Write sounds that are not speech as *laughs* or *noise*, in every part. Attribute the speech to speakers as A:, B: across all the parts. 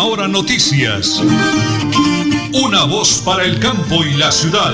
A: Última hora noticias. Una voz para el campo y la ciudad.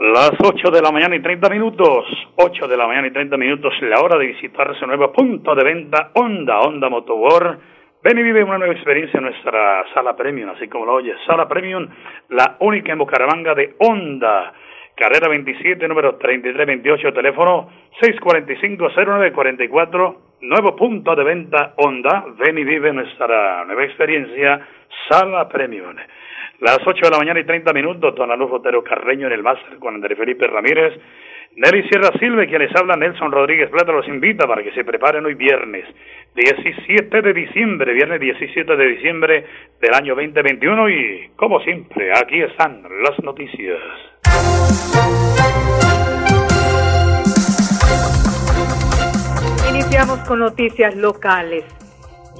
B: Las 8 de la mañana y 30 minutos, 8 de la mañana y 30 minutos, la hora de visitar su nuevo punto de venta, Honda, Honda Motor. Ven y vive una nueva experiencia en nuestra sala premium, así como lo oyes, sala premium, la única en Bucaramanga de Honda. Carrera 27, número 3328, teléfono 645-0944, nuevo punto de venta Honda. Ven y vive nuestra nueva experiencia, Sala Premium. Las 8 de la mañana y 30 minutos, Don Alonso Otero Carreño en el máster con Andrés Felipe Ramírez. Nelly Sierra Silva, quien les habla, Nelson Rodríguez Plata, los invita para que se preparen hoy viernes 17 de diciembre, viernes 17 de diciembre del año 2021 y, como siempre, aquí están las noticias.
C: Iniciamos con noticias locales.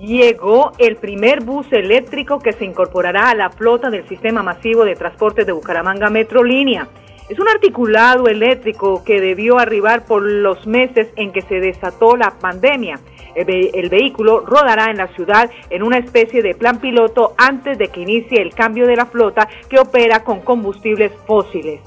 C: Llegó el primer bus eléctrico que se incorporará a la flota del sistema masivo de transporte de Bucaramanga Metrolínea. Es un articulado eléctrico que debió arribar por los meses en que se desató la pandemia. El, vehículo rodará en la ciudad en una especie de plan piloto antes de que inicie el cambio de la flota que opera con combustibles fósiles.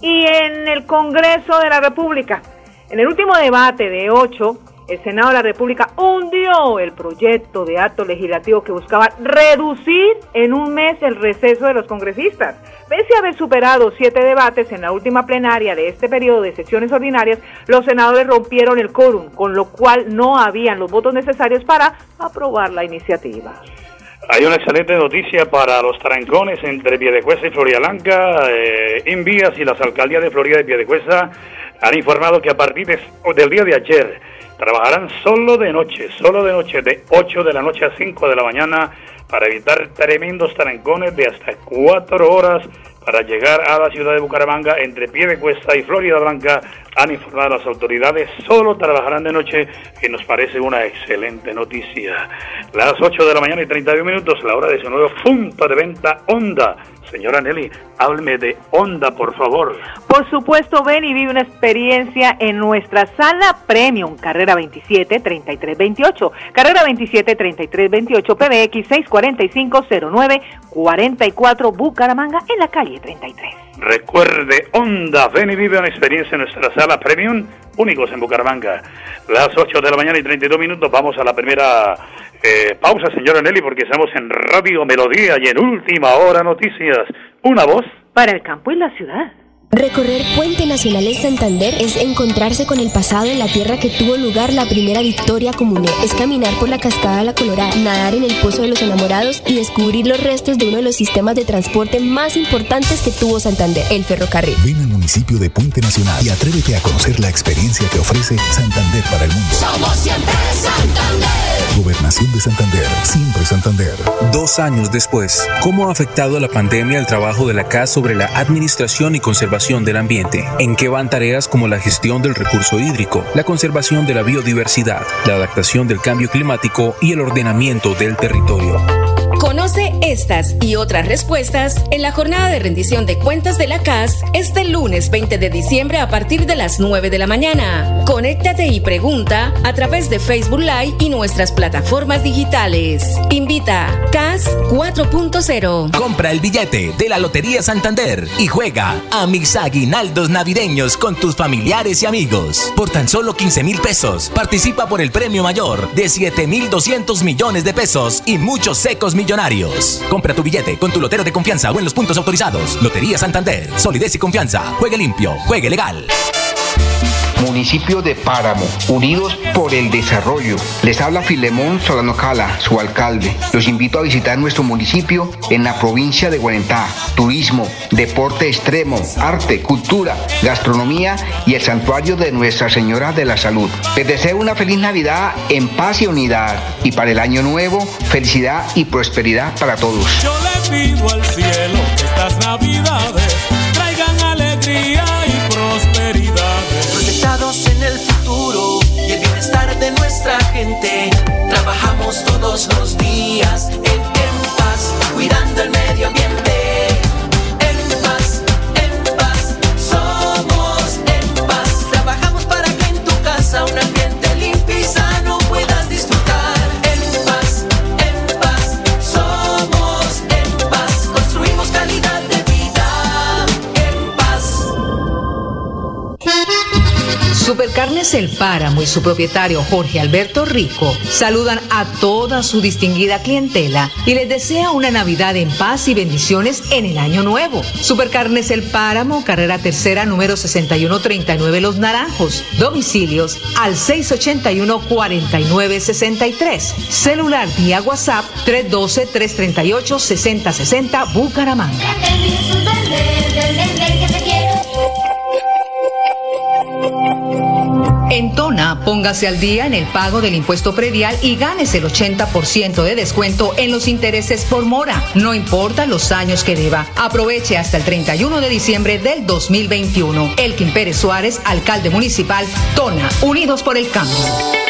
C: Y en el Congreso de la República, en el último debate de 8, el Senado de la República hundió el proyecto de acto legislativo que buscaba reducir en un mes el receso de los congresistas. Pese a haber superado siete debates en la última plenaria de este periodo de sesiones ordinarias, los senadores rompieron el quórum, con lo cual no habían los votos necesarios para aprobar la iniciativa.
B: Hay una excelente noticia para los trancones entre Piedecuesta y Florida Blanca. Eh, Invías y las alcaldías de Florida y Piedecuesta han informado que a partir del día de ayer trabajarán solo de noche, solo de noche, de 8 de la noche a 5 de la mañana para evitar tremendos trancones de hasta 4 horas para llegar a la ciudad de Bucaramanga entre Piedecuesta y Florida Blanca han informado a las autoridades, solo trabajarán de noche, que nos parece una excelente noticia. Las 8 de la mañana y 31 minutos, la hora de su nuevo punto de venta Honda. Señora Nelly, hábleme de Honda, por favor.
C: Por supuesto, ven y vive una experiencia en nuestra sala Premium, carrera 27-3328. Carrera 27-3328, PBX 645-09-44, Bucaramanga, en la calle 33.
B: Recuerde, Honda, ven y vive una experiencia en nuestra sala Premium, únicos en Bucaramanga. Las 8 de la mañana y 32 minutos, vamos a la primera eh, pausa, señora Nelly, porque estamos en Radio Melodía y en Última Hora Noticias. Una voz.
C: Para el campo y la ciudad.
D: Recorrer Puente Nacional en Santander es encontrarse con el pasado en la tierra que tuvo lugar la primera victoria común. Es caminar por la cascada de la Colorada, nadar en el Pozo de los Enamorados y descubrir los restos de uno de los sistemas de transporte más importantes que tuvo Santander, el ferrocarril.
E: Ven al municipio de Puente Nacional y atrévete a conocer la experiencia que ofrece Santander para el mundo.
F: Somos siempre Santander.
E: Gobernación de Santander, siempre Santander.
G: Dos años después, ¿cómo ha afectado la pandemia el trabajo de la CAS sobre la administración y conservación del ambiente, en qué van tareas como la gestión del recurso hídrico, la conservación de la biodiversidad, la adaptación del cambio climático y el ordenamiento del territorio.
H: Conoce estas y otras respuestas en la jornada de rendición de cuentas de la CAS este lunes 20 de diciembre a partir de las 9 de la mañana. Conéctate y pregunta a través de Facebook Live y nuestras plataformas digitales. Invita CAS 4.0.
I: Compra el billete de la Lotería Santander y juega a mis aguinaldos navideños con tus familiares y amigos. Por tan solo 15 mil pesos, participa por el premio mayor de 7 mil 200 millones de pesos y muchos secos millonarios Compra tu billete con tu lotero de confianza o en los puntos autorizados. Lotería Santander. Solidez y confianza. Juegue limpio. Juegue legal.
J: Municipio de Páramo, unidos por el desarrollo. Les habla Filemón Solano Cala, su alcalde. Los invito a visitar nuestro municipio en la provincia de Guarentá. Turismo, deporte extremo, arte, cultura, gastronomía y el santuario de Nuestra Señora de la Salud. Les deseo una feliz Navidad en paz y unidad. Y para el año nuevo, felicidad y prosperidad para todos.
K: Yo le pido al cielo que estas navidades traigan alegría
L: de nuestra gente. Trabajamos todos los días en, paz, cuidando el medio ambiente. En paz, en paz, somos en paz. Trabajamos para que en tu casa una
M: Supercarnes El Páramo y su propietario Jorge Alberto Rico saludan a toda su distinguida clientela y les desea una Navidad en paz y bendiciones en el año nuevo. Supercarnes El Páramo, carrera tercera número 6139 Los Naranjos. Domicilios al 681-4963. Celular vía WhatsApp 312-338-6060 Bucaramanga. En Tona, póngase al día en el pago del impuesto predial y ganes el 80% de descuento en los intereses por mora. No importa los años que deba. Aproveche hasta el 31 de diciembre del 2021. Elkin Pérez Suárez, alcalde municipal, Tona, Unidos por el Cambio.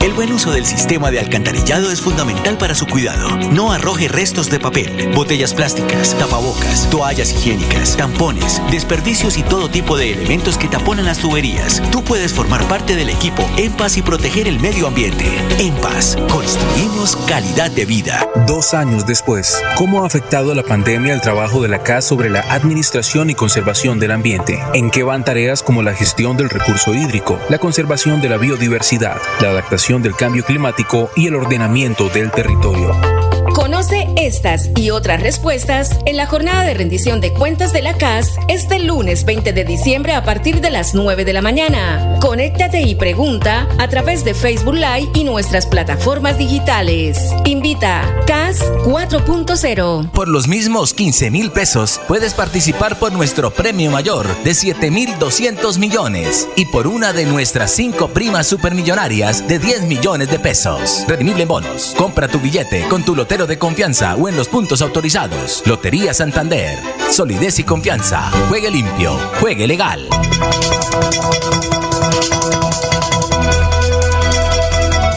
N: El buen uso del sistema de alcantarillado es fundamental para su cuidado. No arroje restos de papel, botellas plásticas, tapabocas, toallas higiénicas, tampones, desperdicios y todo tipo de elementos que taponan las tuberías. Tú puedes formar parte del equipo En y proteger el medio ambiente. En Paz, construimos calidad de vida.
G: Dos años después, ¿cómo ha afectado la pandemia el trabajo de la CAS sobre la administración y conservación del ambiente? ¿En qué van tareas como la gestión del recurso hídrico, la conservación de la biodiversidad, la adaptación del cambio climático y el ordenamiento del territorio.
H: Conoce estas y otras respuestas en la jornada de rendición de cuentas de la CAS este lunes 20 de diciembre a partir de las 9 de la mañana. Conéctate y pregunta a través de Facebook Live y nuestras plataformas digitales. Invita CAS 4.0.
I: Por los mismos 15 mil pesos puedes participar por nuestro premio mayor de 7 mil 200 millones y por una de nuestras cinco primas supermillonarias de 10 millones de pesos. Redimible en bonos. Compra tu billete con tu lotero de confianza o en los puntos autorizados. Lotería Santander. Solidez y confianza. Juegue limpio. Juegue legal.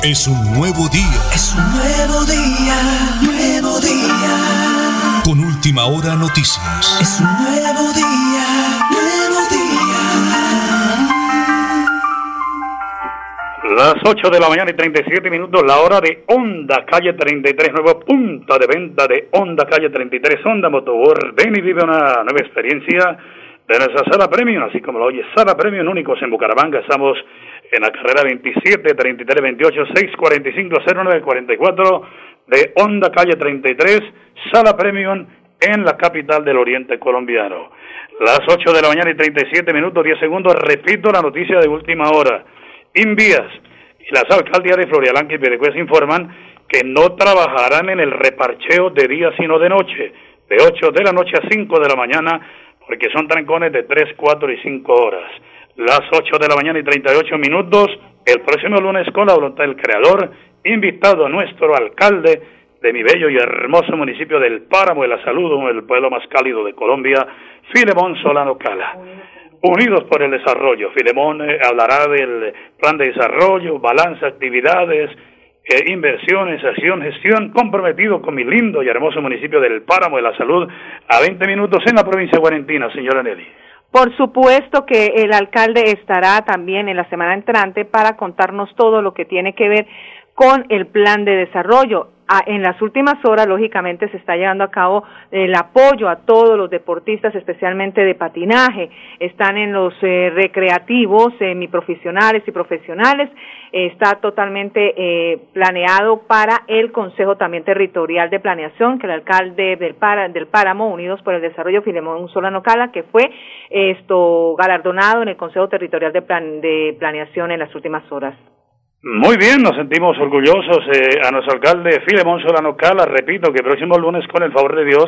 A: Es un nuevo día.
O: Es un nuevo día, nuevo día.
A: Con última hora noticias.
O: Es un nuevo día,
B: Las 8 de la mañana y 37 minutos, la hora de Honda Calle 33, nuevo punta de venta de Honda Calle 33, Honda Motor. Ven y vive una nueva experiencia de nuestra sala premium, así como lo oye, sala premium únicos en Bucaramanga. Estamos en la carrera 27, 33, 28, 645, 09, 44 de Honda Calle 33, sala premium en la capital del oriente colombiano. Las 8 de la mañana y 37 minutos, 10 segundos, repito la noticia de última hora. Invías las alcaldías de Florialanca y Piedecuesta informan que no trabajarán en el reparcheo de día sino de noche, de 8 de la noche a 5 de la mañana, porque son trancones de 3, 4 y 5 horas. Las 8 de la mañana y 38 minutos, el próximo lunes con la voluntad del Creador, invitado a nuestro alcalde de mi bello y hermoso municipio del Páramo de la Salud, el pueblo más cálido de Colombia, Filemón Solano Cala. Unidos por el Desarrollo. Filemón eh, hablará del plan de desarrollo, balance, actividades, eh, inversiones, acción, gestión, comprometido con mi lindo y hermoso municipio del Páramo de la Salud, a 20 minutos en la provincia de Guarentina, señora Nelly.
C: Por supuesto que el alcalde estará también en la semana entrante para contarnos todo lo que tiene que ver con el plan de desarrollo. Ah, en las últimas horas, lógicamente, se está llevando a cabo el apoyo a todos los deportistas, especialmente de patinaje. Están en los eh, recreativos, semiprofesionales y profesionales. está totalmente eh, planeado para el Consejo también Territorial de Planeación, que el alcalde del, Para, del Páramo, Unidos por el Desarrollo, Filemón Solano Cala, que fue esto galardonado en el Consejo Territorial de Planeación en las últimas horas.
B: Muy bien, nos sentimos orgullosos eh, a nuestro alcalde Filemón Solano Cala. Repito que el próximo lunes, con el favor de Dios,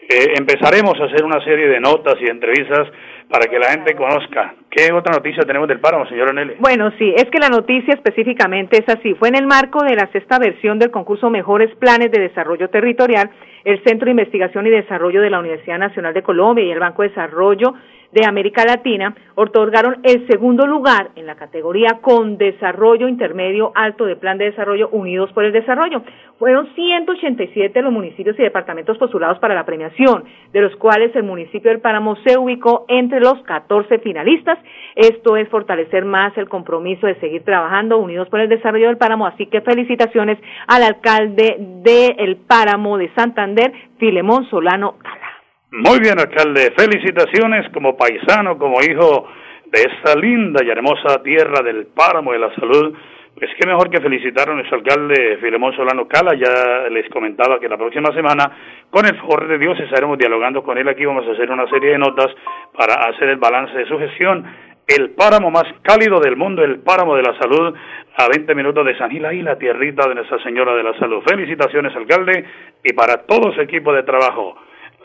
B: eh, empezaremos a hacer una serie de notas y entrevistas para que la gente conozca ¿Qué otra noticia tenemos del páramo, señora Nelly?
C: Bueno, sí, es que la noticia específicamente es así. Fue en el marco de la sexta versión del concurso Mejores Planes de Desarrollo Territorial, el Centro de Investigación y Desarrollo de la Universidad Nacional de Colombia y el Banco de Desarrollo de América Latina otorgaron el segundo lugar en la categoría con desarrollo intermedio alto de plan de desarrollo Unidos por el Desarrollo. Fueron 187 los municipios y departamentos postulados para la premiación, de los cuales el municipio del Páramo se ubicó entre los 14 finalistas. Esto es fortalecer más el compromiso de seguir trabajando unidos por el desarrollo del Páramo, así que felicitaciones al alcalde del Páramo de Santander, Filemón Solano Cala.
B: Muy bien, alcalde. Felicitaciones como paisano, como hijo de esta linda y hermosa tierra del páramo de la salud. Pues qué mejor que felicitar a nuestro alcalde Filemón Solano Cala. Ya les comentaba que la próxima semana, con el favor de Dios, estaremos dialogando con él aquí. Vamos a hacer una serie de notas para hacer el balance de su gestión. El páramo más cálido del mundo, el páramo de la salud, a 20 minutos de San Gil, y la tierrita de Nuestra Señora de la Salud. Felicitaciones, alcalde, y para todo su equipo de trabajo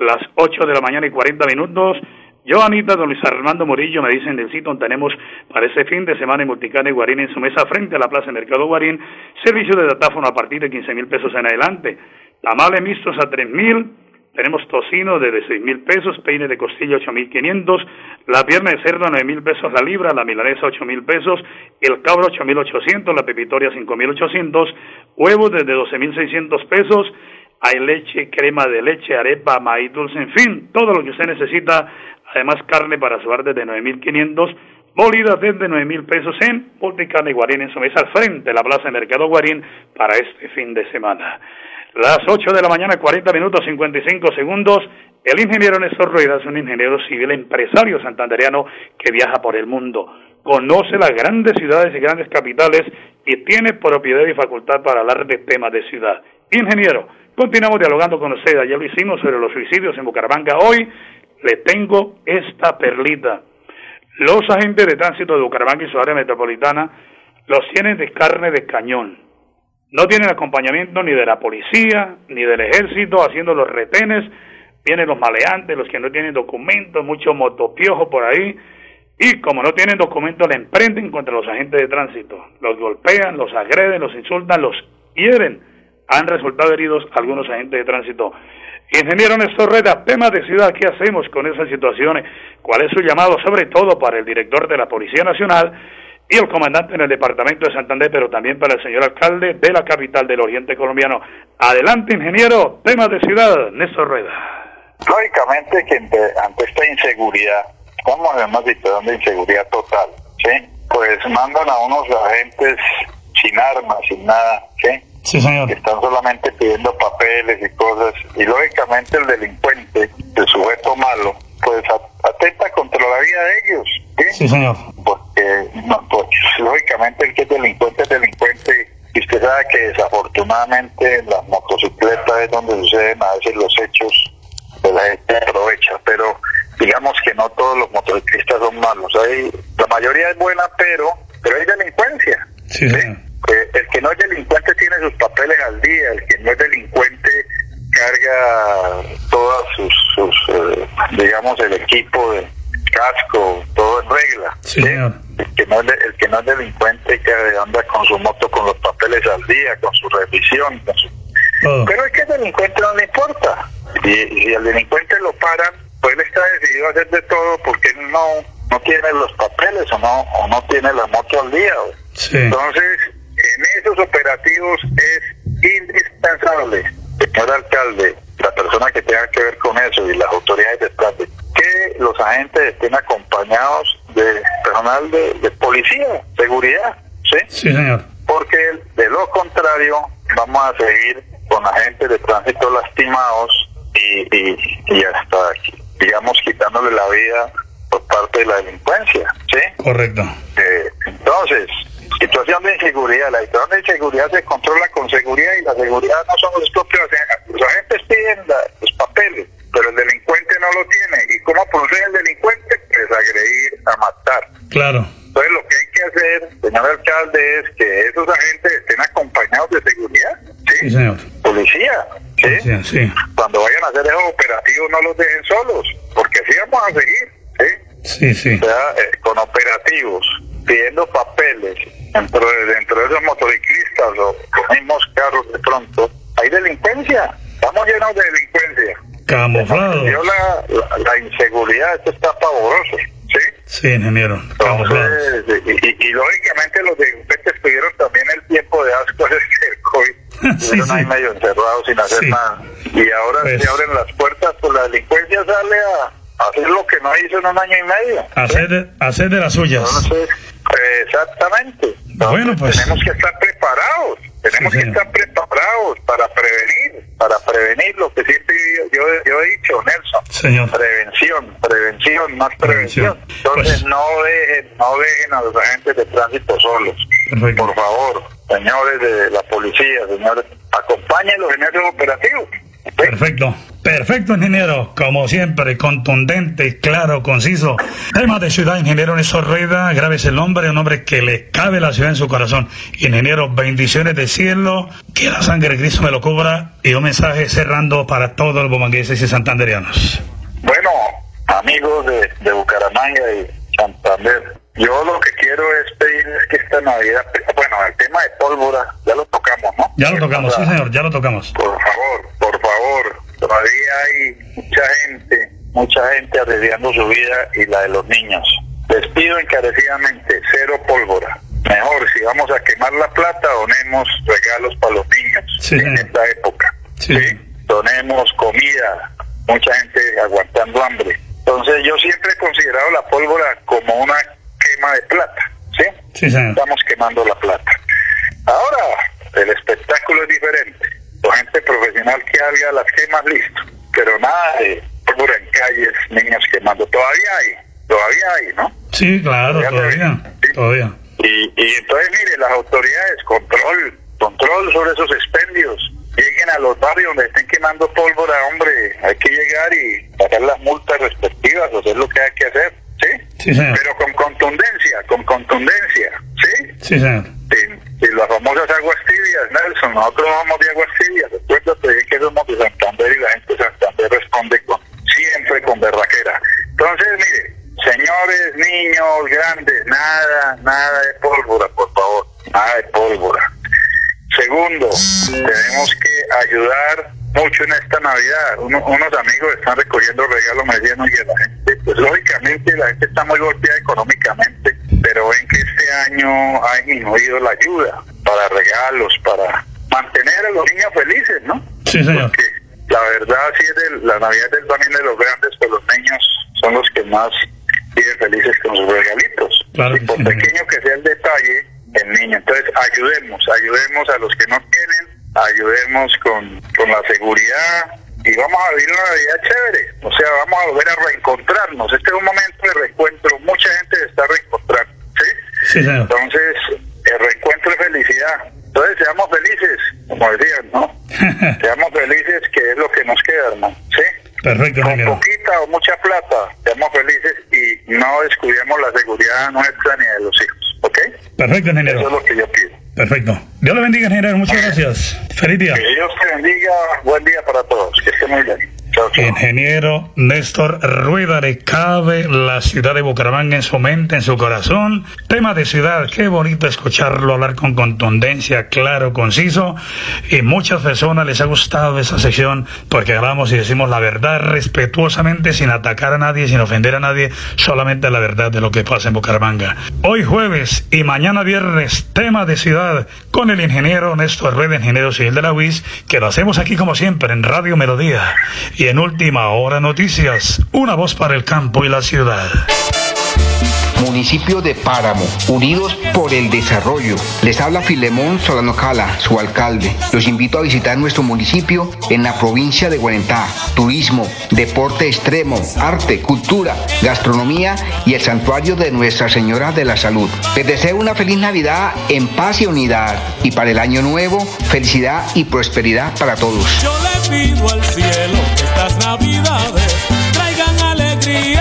B: las 8 de la mañana y 40 minutos. Yo, Anita, don Luis Armando Morillo, me dicen del sitio tenemos para este fin de semana en Multicana y Guarín en su mesa frente a la Plaza Mercado Guarín, servicio de datáfono a partir de 15 mil pesos en adelante, tamales mixtos a 3 mil, tenemos tocino de 6 mil pesos, peine de costilla 8 mil 500, la pierna de cerdo a 9 mil pesos la libra, la milanesa 8 mil pesos, el cabro 8 mil 800, la pepitoria 5 mil 800, huevos desde 12 mil 600 pesos, hay leche, crema de leche, arepa, maíz dulce, en fin, todo lo que usted necesita, además carne para suar desde 9.500, molidas desde 9.000 pesos en Carne y Guarín en su mesa al frente de la Plaza de Mercado Guarín para este fin de semana. Las 8 de la mañana, 40 minutos 55 segundos, el ingeniero Néstor Rueda es un ingeniero civil empresario santandereano que viaja por el mundo, conoce las grandes ciudades y grandes capitales y tiene propiedad y facultad para hablar de temas de ciudad. Ingeniero, Continuamos dialogando con usted. Ayer lo hicimos sobre los suicidios en Bucaramanga. Hoy le tengo esta perlita. Los agentes de tránsito de Bucaramanga y su área metropolitana los tienen de carne de cañón. No tienen acompañamiento ni de la policía, ni del ejército haciendo los retenes. Vienen los maleantes, los que no tienen documentos, mucho motopiojo por ahí. Y como no tienen documentos, le emprenden contra los agentes de tránsito. Los golpean, los agreden, los insultan, los hieren han resultado heridos algunos agentes de tránsito. Ingeniero Néstor Reda, temas de ciudad, ¿qué hacemos con esas situaciones? ¿Cuál es su llamado, sobre todo para el director de la Policía Nacional y el comandante en el departamento de Santander, pero también para el señor alcalde de la capital del Oriente Colombiano? Adelante, ingeniero, temas de ciudad, Néstor Reda.
P: Lógicamente que ante esta inseguridad, como además de de inseguridad total, ¿sí? Pues mandan a unos agentes sin armas, sin nada, ¿sí?
B: Sí, señor.
P: Que están solamente pidiendo papeles y cosas. Y lógicamente el delincuente, el sujeto malo, pues atenta contra la vida de ellos.
B: ¿sí? señor.
P: Porque, pues, lógicamente el que es delincuente es delincuente. Y usted sabe que desafortunadamente las motocicletas es donde suceden a veces los hechos de la gente aprovecha. Pero digamos que no todos los motociclistas son malos. Hay, la mayoría es buena, pero, pero hay delincuencia.
B: Sí, señor
P: el que no es delincuente tiene sus papeles al día, el que no es delincuente carga todas sus, eh, digamos, el equipo de casco, todo en regla. El, que no es el que no es delincuente que anda con su moto con los papeles al día, con su revisión. Pero es que el delincuente no le importa. Y si al delincuente lo paran, pues él está decidido a hacer de todo porque él no, no tiene los papeles o no, o no tiene la moto al día. Entonces, en esos operativos es indispensable, señor alcalde, la persona que tenga que ver con eso y las autoridades de tránsito, que los agentes estén acompañados de personal de, policía, seguridad, ¿sí?
B: Sí, señor.
P: Porque de lo contrario vamos a seguir con agentes de tránsito lastimados y, y, y hasta, digamos, quitándole la vida por parte de la delincuencia, ¿sí?
B: Correcto.
P: Eh, entonces, situación de inseguridad. La situación de inseguridad se controla con seguridad y la seguridad no son los propios. Los agentes piden los papeles, pero el delincuente no lo tiene. ¿Y cómo procede el delincuente? Pues agredir, a matar.
B: Claro.
P: Entonces lo que hay que hacer, señor alcalde, es que esos agentes estén acompañados de seguridad.
B: Sí, señor.
P: Policía. ¿sí?
B: sí.
P: Cuando vayan a hacer esos operativos no los dejen solos, porque así vamos a seguir. ¿sí?
B: Sí, sí.
P: O sea, eh, con operativos, pidiendo papeles dentro de, dentro de esos motociclistas o los mismos carros de pronto, hay delincuencia. Estamos llenos de delincuencia.
B: Camuflado.
P: La, la, la inseguridad, esto está pavoroso. ¿Sí?
B: Sí, ingeniero. Camuflado.
P: Entonces, y, y- y lógicamente los delincuentes tuvieron también el tiempo de asco *laughs* desde el COVID. *laughs* Estuvieron ahí medio encerrados sin hacer
B: Sí.
P: nada. Y ahora
B: Pues-
P: se abren las puertas, pues la delincuencia sale a hacer lo que no hizo en un año y medio.
B: Hacer de, hacer de las suyas.
P: Entonces, exactamente.
B: Bueno, pues.
P: Tenemos que estar preparados, tenemos
B: Sí,
P: que estar preparados para prevenir, para prevenir lo que siempre yo, yo he dicho, Nelson.
B: Señor.
P: Prevención, prevención, más prevención.
B: Prevención.
P: Entonces
B: Pues-
P: no dejen, no dejen a los agentes de tránsito solos.
B: Perfecto.
P: Por favor, señores de la policía, señores, acompáñenlos en esos operativos.
B: Perfecto. Perfecto, ingeniero. Como siempre, contundente, claro, conciso. Tema de ciudad, ingeniero Néstor Rueda. Grave el nombre, un hombre que le cabe la ciudad en su corazón. Ingeniero, bendiciones del cielo. Que la sangre de Cristo me lo cubra. Y un mensaje cerrando para todos los bomangueses y santanderianos.
P: Bueno, amigos de, de Bucaramanga y Santander, yo lo que quiero es pedirles que esta Navidad, bueno, el tema de pólvora ya lo tocamos, ¿no?
B: Ya lo tocamos, sí, señor, ya lo tocamos.
P: Por favor, todavía hay mucha gente, mucha gente arriesgando su vida y la de los niños. Les pido encarecidamente, cero pólvora. Mejor, si vamos a quemar la plata, donemos regalos para los niños
B: Sí,
P: en esta época.
B: Sí.
P: Donemos comida, mucha gente aguantando hambre. Entonces yo siempre he considerado la pólvora como una quema de plata, ¿sí?
B: Sí.
P: Estamos quemando la plata. Ahora, el espectáculo es diferente. Con gente profesional que haga las quemas, listo. Pero nada de pólvora en calles, niños quemando. Todavía hay, todavía hay, ¿no?
B: Sí, claro, todavía. Todavía.
P: Y, y entonces, mire, las autoridades, control, control sobre esos expendios. Lleguen a los barrios donde estén quemando pólvora, hombre, hay que llegar y pagar las multas respectivas, o sea, es lo que hay que hacer, ¿sí?
B: Sí, señor.
P: Pero con contundencia, con contundencia, ¿sí?
B: Sí, señor.
P: Y, y las famosas aguas tibias, Nelson, nosotros no vamos de aguas tibias, recuérdate que somos de Santander y la gente de Santander responde con siempre con berraquera. Entonces, mire, señores, niños, grandes, nada, nada de pólvora, por favor, nada de pólvora. Segundo, tenemos que ayudar mucho en esta Navidad. Uno- unos amigos están recogiendo regalos, me decían, oye, la gente, pues lógicamente la gente está muy golpeada económicamente, pero ven que este año ha disminuido la ayuda para regalos, para mantener a los niños felices, ¿no?
B: Sí, señor.
P: La verdad, sí, es del- la Navidad es también de los grandes, pues los niños son los que más viven felices con sus regalitos.
B: Claro
P: y por
B: sí,
P: pequeño que sea el detalle, el niño. Entonces, ayudemos, ayudemos a los que no tienen, ayudemos con, con la seguridad y vamos a vivir una Navidad chévere. O sea, vamos a volver a reencontrarnos. Este es un momento de reencuentro. Mucha gente se está reencontrando. ¿sí?
B: Sí, señor.
P: Entonces, el reencuentro es felicidad. Entonces, seamos felices, como decían, ¿no? *laughs* seamos felices, que es lo que nos queda, hermano. ¿Sí?
B: Perfecto,
P: Con poquita o mucha plata, seamos felices no descuidemos la seguridad nuestra ni de los hijos. ¿Ok?
B: Perfecto, ingeniero.
P: Eso es lo que yo pido.
B: Perfecto. Dios le bendiga, ingeniero. Muchas gracias. Feliz día.
P: Que Dios te bendiga. Buen día para todos. Que estén muy bien.
B: Ingeniero Néstor Rueda le cabe la ciudad de Bucaramanga en su mente, en su corazón. Tema de ciudad, qué bonito escucharlo hablar con contundencia, claro, conciso. Y muchas personas les ha gustado esa sección porque hablamos y decimos la verdad respetuosamente, sin atacar a nadie, sin ofender a nadie, solamente la verdad de lo que pasa en Bucaramanga. Hoy jueves y mañana viernes, tema de ciudad con el ingeniero Néstor Rueda, ingeniero civil de la UIS, que lo hacemos aquí como siempre en Radio Melodía. Y en última hora noticias, una voz para el campo y la ciudad.
J: Municipio de Páramo, unidos por el desarrollo. Les habla Filemón Solano Cala, su alcalde. Los invito a visitar nuestro municipio en la provincia de Guarentá. Turismo, deporte extremo, arte, cultura, gastronomía y el santuario de Nuestra Señora de la Salud. Les deseo una feliz Navidad en paz y unidad. Y para el año nuevo, felicidad y prosperidad para todos.
K: Yo le pido al cielo estas navidades traigan alegría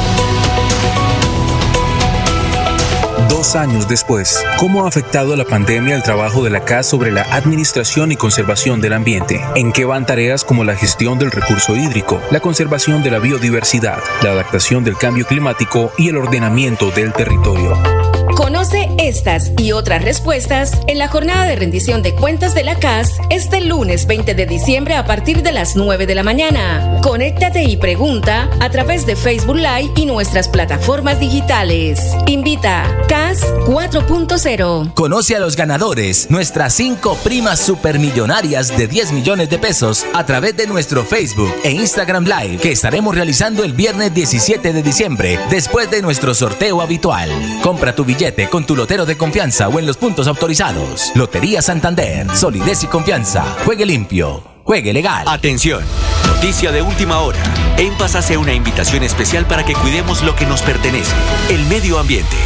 G: Dos años después, ¿cómo ha afectado la pandemia el trabajo de la CAS sobre la administración y conservación del ambiente? ¿En qué van tareas como la gestión del recurso hídrico, la conservación de la biodiversidad, la adaptación del cambio climático y el ordenamiento del territorio?
H: Conoce estas y otras respuestas en la jornada de rendición de cuentas de la CAS este lunes 20 de diciembre a partir de las 9 de la mañana. Conéctate y pregunta a través de Facebook Live y nuestras plataformas digitales. Invita CAS 4.0.
I: Conoce a los ganadores, nuestras cinco primas supermillonarias de 10 millones de pesos a través de nuestro Facebook e Instagram Live que estaremos realizando el viernes 17 de diciembre después de nuestro sorteo habitual. Compra tu billete con tu lotero de confianza o en los puntos autorizados. Lotería Santander, solidez y confianza. Juegue limpio. Juegue legal.
N: Atención. Noticia de última hora. En Paz hace una invitación especial para que cuidemos lo que nos pertenece, el medio ambiente.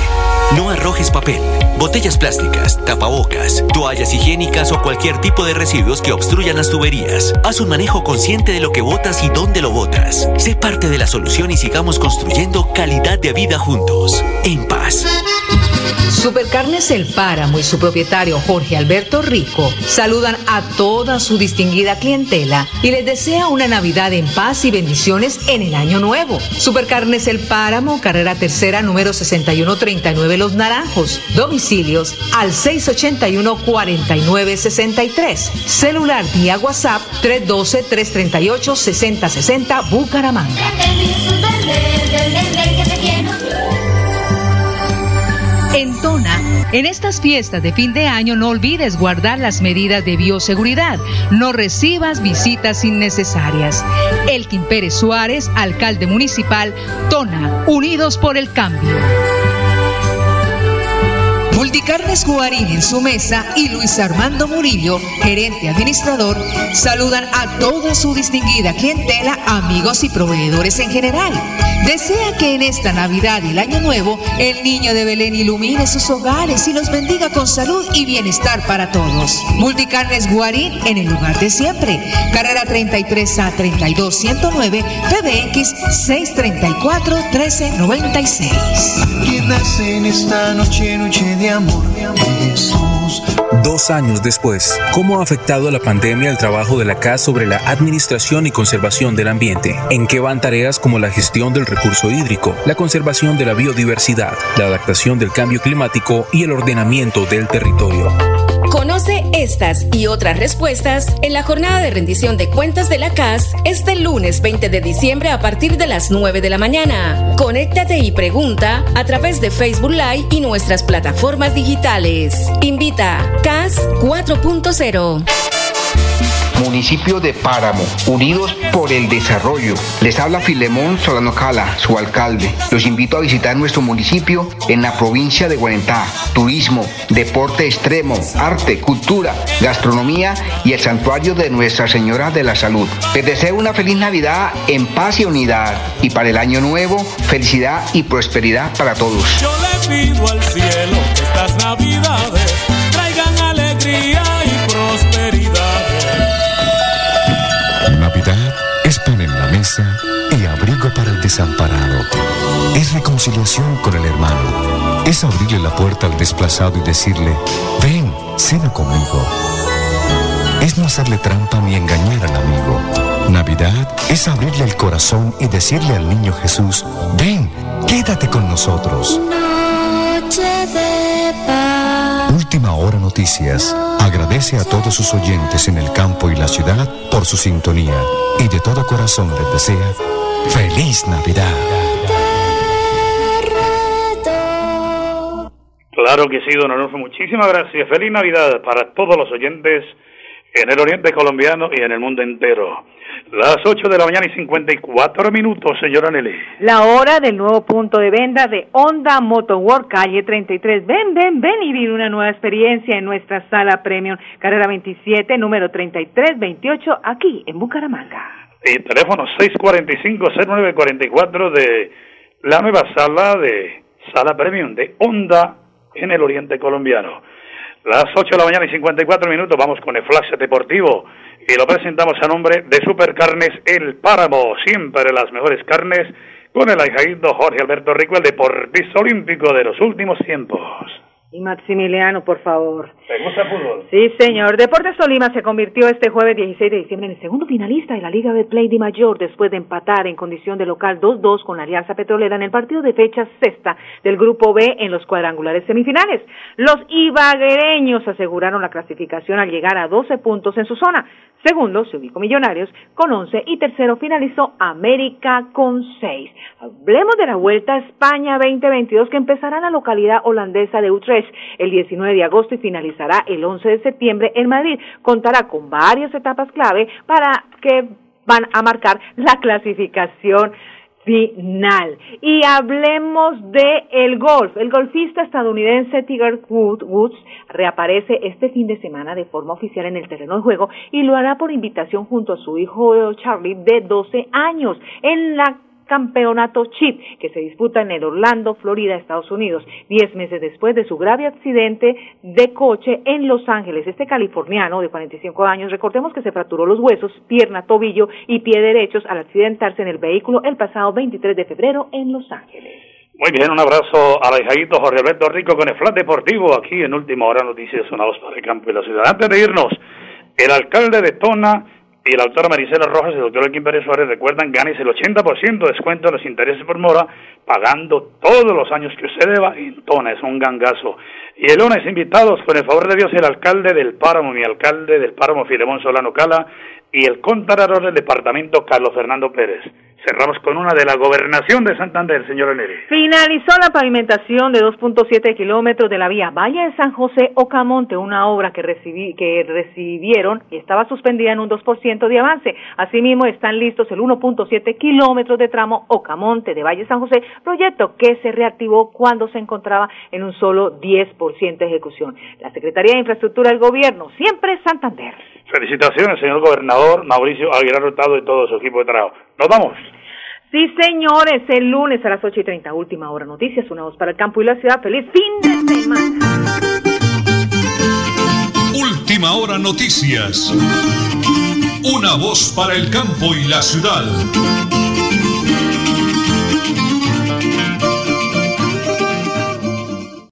N: No arrojes papel, botellas plásticas, tapabocas, toallas higiénicas o cualquier tipo de residuos que obstruyan las tuberías. Haz un manejo consciente de lo que botas y dónde lo botas. Sé parte de la solución y sigamos construyendo calidad de vida juntos. En paz.
M: Supercarnes El Páramo y su propietario Jorge Alberto Rico saludan a toda su distinguida clientela y les desea una Navidad en paz y bendiciones en el año nuevo. Supercarnes El Páramo, carrera tercera número 6139 Los Naranjos. Domicilios al 681-4963. Celular vía WhatsApp 312-338-6060 Bucaramanga. En Tona, en estas fiestas de fin de año no olvides guardar las medidas de bioseguridad. No recibas visitas innecesarias. Elkin Pérez Suárez, alcalde municipal, Tona, Unidos por el Cambio. Multicarnes Guarín en su mesa y Luis Armando Murillo, gerente administrador, saludan a toda su distinguida clientela, amigos y proveedores en general. Desea que en esta Navidad y el Año Nuevo el niño de Belén ilumine sus hogares y los bendiga con salud y bienestar para todos. Multicarnes Guarín en el lugar de siempre. Carrera 33 a 32 109 PBX 634 1396.
O: ¿Quién en esta noche de amor? Jesús.
G: Dos años después, ¿cómo ha afectado la pandemia el trabajo de la CAS sobre la administración y conservación del ambiente? ¿En qué van tareas como la gestión del recurso hídrico, la conservación de la biodiversidad, la adaptación del cambio climático y el ordenamiento del territorio?
H: Conoce estas y otras respuestas en la jornada de rendición de cuentas de la CAS este lunes 20 de diciembre a partir de las 9 de la mañana. Conéctate y pregunta a través de Facebook Live y nuestras plataformas digitales. Invita CAS 4.0.
J: Municipio de Páramo, unidos por el desarrollo. Les habla Filemón Solano Cala, su alcalde. Los invito a visitar nuestro municipio en la provincia de Guarentá. Turismo, deporte extremo, arte, cultura, gastronomía y el santuario de Nuestra Señora de la Salud. Les deseo una feliz Navidad en paz y unidad. Y para el año nuevo, felicidad y prosperidad para todos.
K: Yo al cielo estas navidades traigan alegría
Q: mesa y abrigo para el desamparado. Es reconciliación con el hermano. Es abrirle la puerta al desplazado y decirle, ven, cena conmigo. Es no hacerle trampa ni engañar al amigo. Navidad es abrirle el corazón y decirle al niño Jesús, ven, quédate con nosotros. Noticias agradece a todos sus oyentes en el campo y la ciudad por su sintonía y de todo corazón les desea feliz Navidad.
B: Claro que sí, don Alonso. Muchísimas gracias. Feliz Navidad para todos los oyentes en el oriente colombiano y en el mundo entero. Las 8 de la mañana y 54 minutos, señora Nelly.
C: La hora del nuevo punto de venta de Honda Motorworld, calle 33. Ven, ven, ven y vive una nueva experiencia en nuestra sala premium, carrera 27, número 3328, aquí en Bucaramanga.
B: y teléfono 645-0944 de la nueva sala de Sala Premium de Honda en el Oriente Colombiano. Las 8 de la mañana y 54 minutos vamos con el flash deportivo y lo presentamos a nombre de Supercarnes El Páramo, siempre las mejores carnes, con el ahijadito Jorge Alberto Rico, el deportista olímpico de los últimos tiempos.
C: Y Maximiliano, por favor.
B: ¿Te gusta el fútbol?
C: Sí, señor. Deportes Tolima se convirtió este jueves 16 de diciembre en el segundo finalista de la Liga de Play de Mayor después de empatar en condición de local 2-2 con la Alianza Petrolera en el partido de fecha sexta del Grupo B en los cuadrangulares semifinales. Los ibaguereños aseguraron la clasificación al llegar a 12 puntos en su zona. Segundo se ubicó Millonarios con 11 y tercero finalizó América con 6. Hablemos de la Vuelta a España 2022 que empezará en la localidad holandesa de Utrecht el 19 de agosto y finalizará el 11 de septiembre en Madrid. Contará con varias etapas clave para que van a marcar la clasificación final. Y hablemos de el golf. El golfista estadounidense Tiger Woods reaparece este fin de semana de forma oficial en el terreno de juego y lo hará por invitación junto a su hijo Charlie de 12 años en la campeonato Chip que se disputa en el Orlando, Florida, Estados Unidos, diez meses después de su grave accidente de coche en Los Ángeles. Este californiano de 45 años, recordemos que se fracturó los huesos, pierna, tobillo y pie derechos al accidentarse en el vehículo el pasado 23 de febrero en Los Ángeles.
B: Muy bien, un abrazo a la Jorge Alberto Rico con el Flat Deportivo aquí en Última Hora Noticias, voz para el campo y la ciudad. Antes de irnos, el alcalde de Tona y la doctora Marisela Rojas y el doctor Elkin Pérez Suárez recuerdan ganes el 80% de descuento de los intereses por mora, pagando todos los años que usted deba en Tona, es un gangazo. Y el lunes invitados, con el favor de Dios, el alcalde del Páramo, mi alcalde del Páramo, Filemón Solano Cala, y el contralor del departamento, Carlos Fernando Pérez. Cerramos con una de la gobernación de Santander, señor Eneri.
C: Finalizó la pavimentación de 2.7 kilómetros de la vía Valle de San José Ocamonte, una obra que, recibí, que recibieron y estaba suspendida en un 2% de avance. Asimismo, están listos el 1.7 kilómetros de tramo Ocamonte de Valle de San José, proyecto que se reactivó cuando se encontraba en un solo 10% de ejecución. La Secretaría de Infraestructura del Gobierno, siempre Santander.
B: Felicitaciones, señor gobernador Mauricio Aguilar Hurtado y todo su equipo de trabajo. Nos vamos.
C: Sí, señores, el lunes a las 8 y 30, última hora noticias, una voz para el campo y la ciudad. Feliz fin de semana.
A: Última hora noticias. Una voz para el campo y la ciudad.